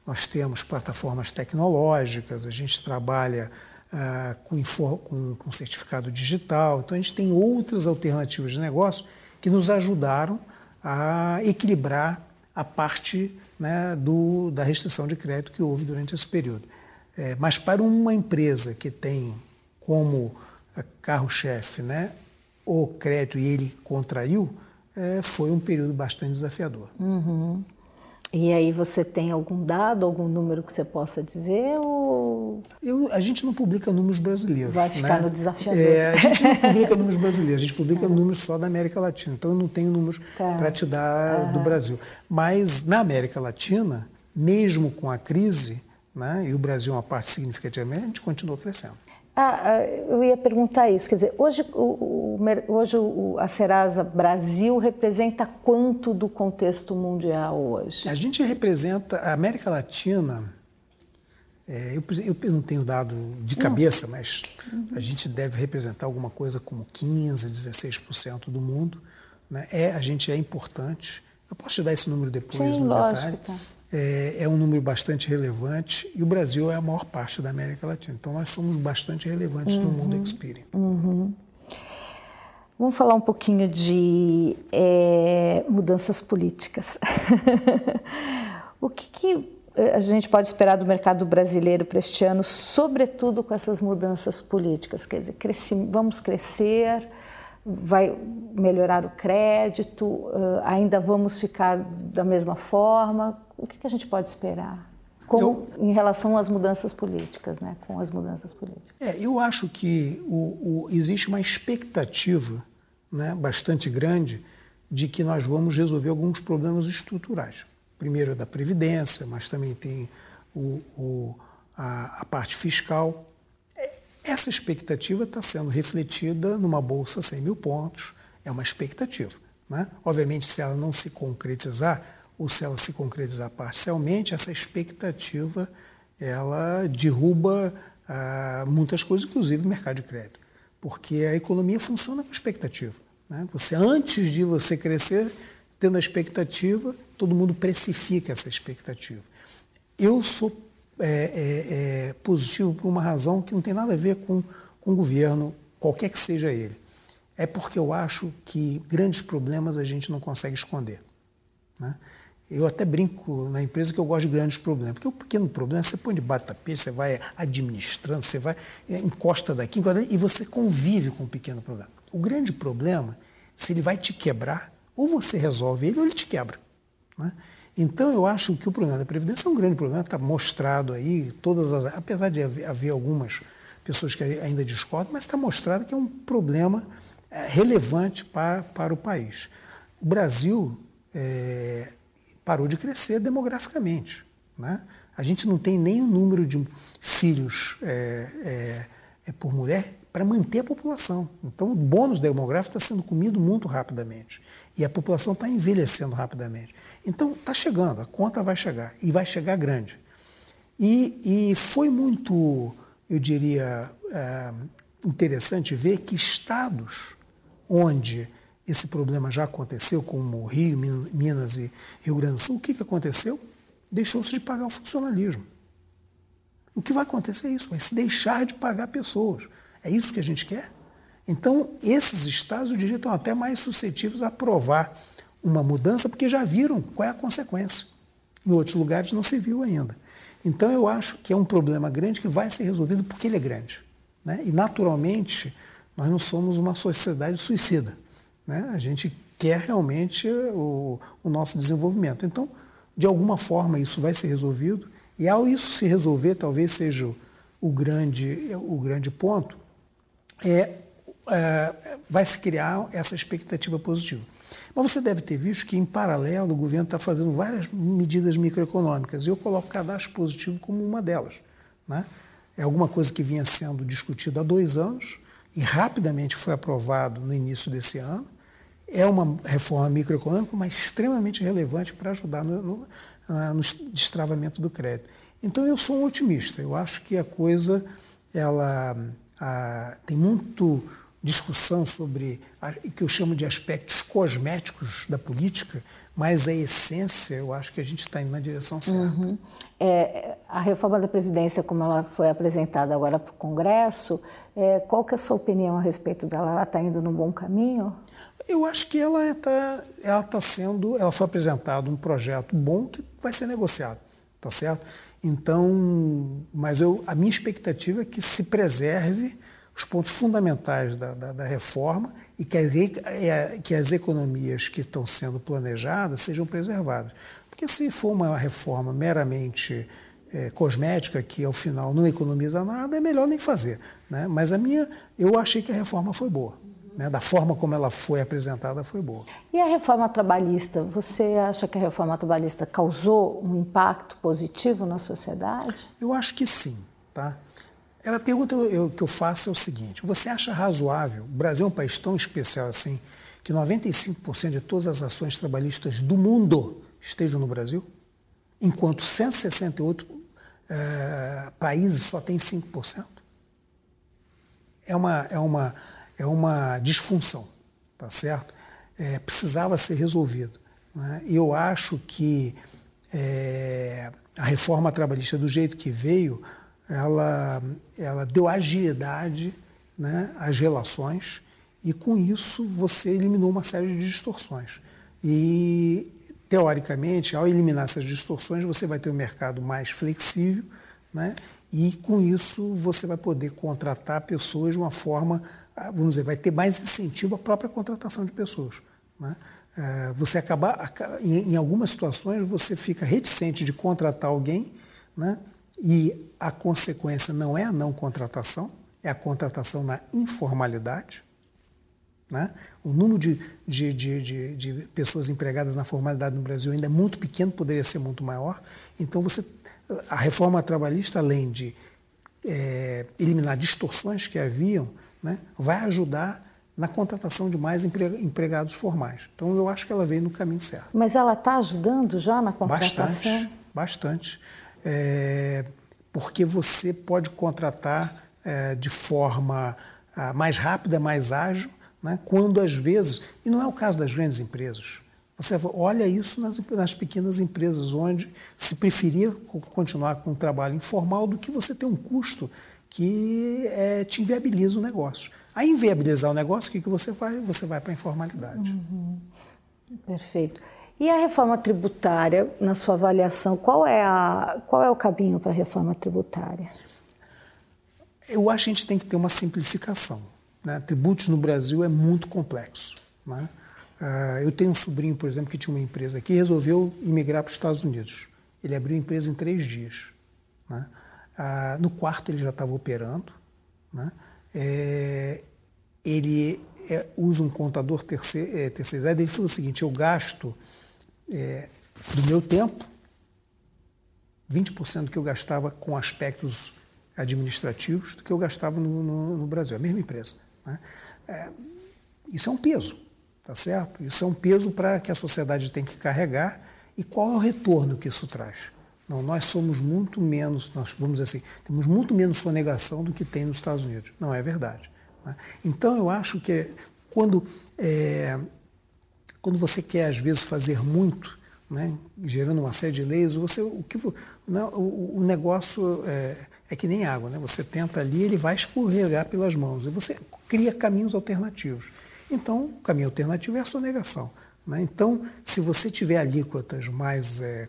Nós temos plataformas tecnológicas, a gente trabalha ah, com, com, com certificado digital. Então, a gente tem outras alternativas de negócio que nos ajudaram a equilibrar a parte né, do, da restrição de crédito que houve durante esse período. É, mas para uma empresa que tem como carro-chefe né, o crédito e ele contraiu, é, foi um período bastante desafiador. Uhum. E aí você tem algum dado, algum número que você possa dizer? Ou... Eu, a gente não publica números brasileiros. Vai ficar né? no desafiador. É, a gente não publica números brasileiros, a gente publica é. números só da América Latina. Então eu não tenho números tá. para te dar do Brasil. Mas na América Latina, mesmo com a crise, né, e o Brasil é uma parte significativa, a gente continua crescendo. Ah, ah, eu ia perguntar isso. Quer dizer, hoje, o, o, hoje o, a Serasa Brasil representa quanto do contexto mundial hoje? A gente representa a América Latina. É, eu, eu, não tenho dado de cabeça, mas a gente deve representar alguma coisa como 15, 16% do mundo. Né? É, a gente é importante. Eu posso te dar esse número depois Sim, no lógico, detalhe. Tá é, é, um número bastante relevante e o Brasil é a maior parte da América Latina. Então nós somos bastante relevantes uhum, no mundo Experian. Uhum. Vamos falar um pouquinho de é, mudanças políticas. o que, que, a gente pode esperar do mercado brasileiro para este ano, sobretudo com essas mudanças políticas? Quer dizer, cresci, vamos crescer, vai melhorar o crédito, ainda vamos ficar da mesma forma? O que, a gente pode esperar? Com, eu, em relação às mudanças políticas, né? com as mudanças políticas. É, eu acho que o, o, existe uma expectativa né, bastante grande de que nós vamos resolver alguns problemas estruturais. Primeiro da Previdência, mas também tem o, o a, a, parte fiscal. É, essa expectativa está sendo refletida numa bolsa 100 mil pontos, é uma expectativa. Né? Obviamente, se ela não se concretizar, se ela se concretizar parcialmente, essa expectativa ela derruba ah, muitas coisas, inclusive o mercado de crédito, porque a economia funciona com expectativa. Né? Você antes de você crescer, tendo a expectativa, todo mundo precifica essa expectativa. Eu sou é, é, é, positivo por uma razão que não tem nada a ver com, com o governo, qualquer que seja ele. É porque eu acho que grandes problemas a gente não consegue esconder. Né? Eu até brinco na empresa que eu gosto de grandes problemas, porque o pequeno problema você põe debaixo do tapete, você vai administrando, você vai, é, encosta daqui, encosta daqui, e você convive com o pequeno problema. O grande problema, se ele vai te quebrar, ou você resolve ele ou ele te quebra. Né? Então eu acho que o problema da Previdência é um grande problema, está mostrado aí, todas as, apesar de haver algumas pessoas que ainda discordam, mas está mostrado que é um problema é, relevante para, para o país. O Brasil é, parou de crescer demograficamente. Né? A gente não tem nem o número de filhos é, é, é por mulher para manter a população. Então, o bônus demográfico está sendo comido muito rapidamente. E a população está envelhecendo rapidamente. Então, está chegando, a conta vai chegar, e vai chegar grande. E, e foi muito, eu diria, é, interessante ver que estados onde esse problema já aconteceu, como Rio, Minas e Rio Grande do Sul. O que, que aconteceu? Deixou-se de pagar o funcionalismo. O que vai acontecer é isso, vai se deixar de pagar pessoas. É isso que a gente quer? Então, esses estados, eu diria, estão até mais suscetíveis a aprovar uma mudança, porque já viram qual é a consequência. Em outros lugares não se viu ainda. Então, eu acho que é um problema grande que vai ser resolvido porque ele é grande. Né? E, naturalmente, nós não somos uma sociedade suicida. Né? A gente quer realmente o, o nosso desenvolvimento. Então, de alguma forma, isso vai ser resolvido. E ao isso se resolver, talvez seja o grande, o grande ponto, é, é vai se criar essa expectativa positiva. Mas você deve ter visto que, em paralelo, o governo está fazendo várias medidas microeconômicas. E eu coloco o cadastro positivo como uma delas. Né? É alguma coisa que vinha sendo discutida há dois anos e rapidamente foi aprovado no início desse ano. É uma reforma microeconômica, mas extremamente relevante para ajudar no, no, no destravamento do crédito. Então eu sou um otimista. Eu acho que a coisa ela a, tem muito discussão sobre o que eu chamo de aspectos cosméticos da política, mas a essência, eu acho que a gente está indo na direção certa. Uhum. É, a reforma da Previdência, como ela foi apresentada agora para o Congresso, é, qual que é a sua opinião a respeito dela? Ela está indo no bom caminho? Eu acho que ela está ela tá sendo, ela foi apresentada um projeto bom que vai ser negociado, tá certo? Então, mas eu, a minha expectativa é que se preserve os pontos fundamentais da, da, da reforma e que, a, que as economias que estão sendo planejadas sejam preservadas. Porque se for uma reforma meramente é, cosmética, que ao final não economiza nada, é melhor nem fazer. Né? Mas a minha, eu achei que a reforma foi boa. Né? Da forma como ela foi apresentada, foi boa. E a reforma trabalhista? Você acha que a reforma trabalhista causou um impacto positivo na sociedade? Eu acho que sim. Tá? A pergunta eu, que eu faço é o seguinte: você acha razoável? O Brasil é um país tão especial assim que 95% de todas as ações trabalhistas do mundo estejam no Brasil, enquanto 168 é, países só têm 5%? É uma, é uma, é uma disfunção, tá certo? É, precisava ser resolvido. Né? Eu acho que é, a reforma trabalhista, do jeito que veio, ela, ela deu agilidade né, às relações e, com isso, você eliminou uma série de distorções. E, teoricamente, ao eliminar essas distorções, você vai ter um mercado mais flexível né, e, com isso, você vai poder contratar pessoas de uma forma, vamos dizer, vai ter mais incentivo à própria contratação de pessoas. Né? É, você acaba, em algumas situações, você fica reticente de contratar alguém né, e a consequência não é a não contratação, é a contratação na informalidade. Né? O número de, de, de, de, pessoas empregadas na formalidade no Brasil ainda é muito pequeno, poderia ser muito maior. Então, você, a reforma trabalhista, além de é, eliminar distorções que haviam, né, vai ajudar na contratação de mais empregados formais. Então, eu acho que ela veio no caminho certo. Mas ela está ajudando já na contratação? Bastante, bastante. É, porque você pode contratar é, de forma ah, mais rápida, mais ágil, né, quando às vezes, e não é o caso das grandes empresas, você olha isso nas, nas pequenas empresas, onde se preferia continuar com um trabalho informal do que você ter um custo que é, te inviabiliza o negócio. A inviabilizar o negócio, o que, que você vai? Você vai para a informalidade. Uhum. Perfeito. E a reforma tributária, na sua avaliação, qual é, a, qual é o caminho para a reforma tributária? Eu acho que a gente tem que ter uma simplificação. Né? Tributos no Brasil é muito complexo. Né? Uh, eu tenho um sobrinho, por exemplo, que tinha uma empresa aqui e resolveu imigrar para os Estados Unidos. Ele abriu a empresa em três dias. Né? Uh, no quarto ele já estava operando. Né? É, ele é, usa um contador é, terceirizado. Ele falou o seguinte: eu gasto é, do meu tempo, 20% do que eu gastava com aspectos administrativos do que eu gastava no, no, no Brasil, a mesma empresa. Né? É, isso é um peso, tá certo? Isso é um peso para que a sociedade tem que carregar e qual é o retorno que isso traz? Não, nós somos muito menos, nós vamos dizer assim, temos muito menos sonegação do que tem nos Estados Unidos. Não é verdade. Né? Então eu acho que quando é, quando você quer, às vezes, fazer muito, né, gerando uma série de leis, você, o, que, não, o, o negócio é, é, que nem água. Né? Você tenta ali, ele vai escorregar pelas mãos. E você cria caminhos alternativos. Então, o caminho alternativo é a sonegação. Né? Então, se você tiver alíquotas mais, é,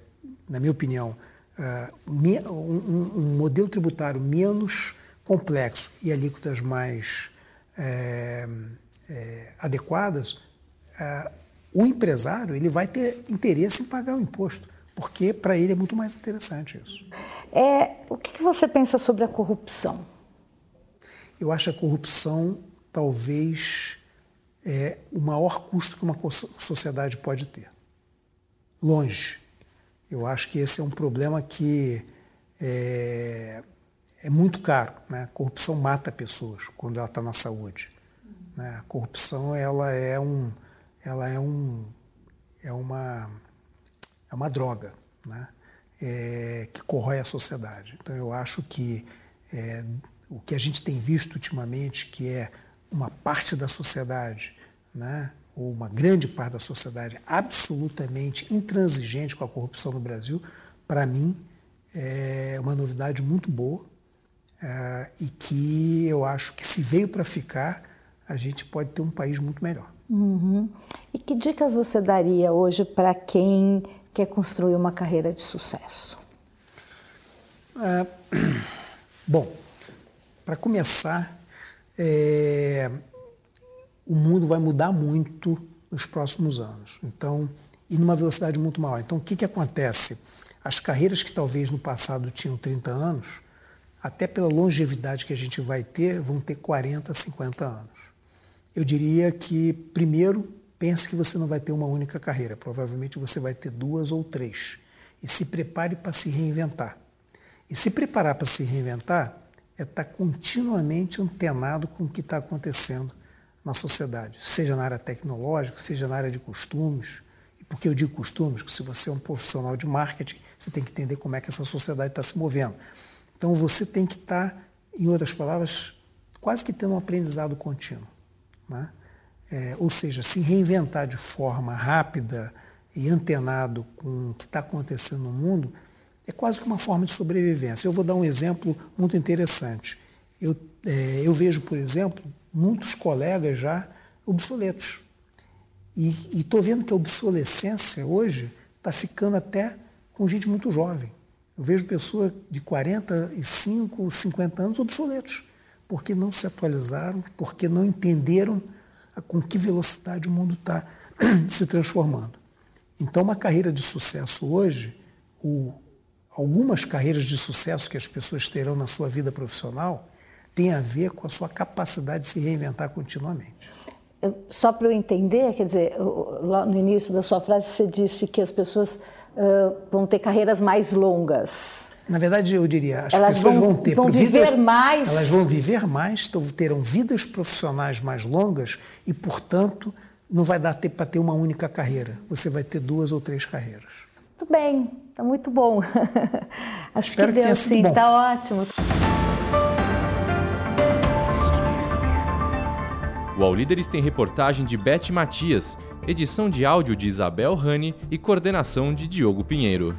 na minha opinião, é, um, um, modelo tributário menos complexo e alíquotas mais é, é, adequadas, é, o empresário ele vai ter interesse em pagar o imposto, porque para ele é muito mais interessante isso. É, o que você pensa sobre a corrupção? Eu acho a corrupção talvez é o maior custo que uma sociedade pode ter. Longe. Eu acho que esse é um problema que é, é muito caro. Né? A corrupção mata pessoas quando ela está na saúde. Né? A corrupção ela é um, ela é um, é uma, é uma droga, né? É, que corrói a sociedade. Então eu acho que é, o que a gente tem visto ultimamente, que é uma parte da sociedade, né, ou uma grande parte da sociedade absolutamente intransigente com a corrupção no Brasil, para mim é uma novidade muito boa é, e que eu acho que se veio para ficar, a gente pode ter um país muito melhor. Uhum. E que dicas você daria hoje para quem quer construir uma carreira de sucesso? É, bom, para começar, é, o mundo vai mudar muito nos próximos anos. Então, e numa velocidade muito maior. Então, o que, que acontece? As carreiras que talvez no passado tinham 30 anos, até pela longevidade que a gente vai ter, vão ter 40, 50 anos. Eu diria que, primeiro, pense que você não vai ter uma única carreira, provavelmente você vai ter duas ou três. E se prepare para se reinventar. E se preparar para se reinventar é estar continuamente antenado com o que está acontecendo na sociedade, seja na área tecnológica, seja na área de costumes. E por que eu digo costumes? Porque se você é um profissional de marketing, você tem que entender como é que essa sociedade está se movendo. Então você tem que estar, em outras palavras, quase que tendo um aprendizado contínuo. Né? É, ou seja, se reinventar de forma rápida e antenado com o que está acontecendo no mundo é quase que uma forma de sobrevivência. Eu vou dar um exemplo muito interessante. Eu, é, eu vejo, por exemplo, muitos colegas já obsoletos. E estou vendo que a obsolescência hoje está ficando até com gente muito jovem. Eu vejo pessoas de 45, 50 anos obsoletos, porque não se atualizaram, porque não entenderam com que velocidade o mundo está se transformando. Então, uma carreira de sucesso hoje, algumas carreiras de sucesso que as pessoas terão na sua vida profissional, tem a ver com a sua capacidade de se reinventar continuamente. Só para eu entender, quer dizer, lá no início da sua frase você disse que as pessoas uh, vão ter carreiras mais longas. Na verdade, eu diria, as elas pessoas vão, vão ter vão viver vidas, mais. Elas vão viver mais, terão vidas profissionais mais longas e, portanto, não vai dar tempo para ter uma única carreira. Você vai ter duas ou três carreiras. Muito bem, está muito bom. Acho Espero que deu que sim, está ótimo. O All Líderes tem reportagem de Beth Matias, edição de áudio de Isabel Rani e coordenação de Diogo Pinheiro.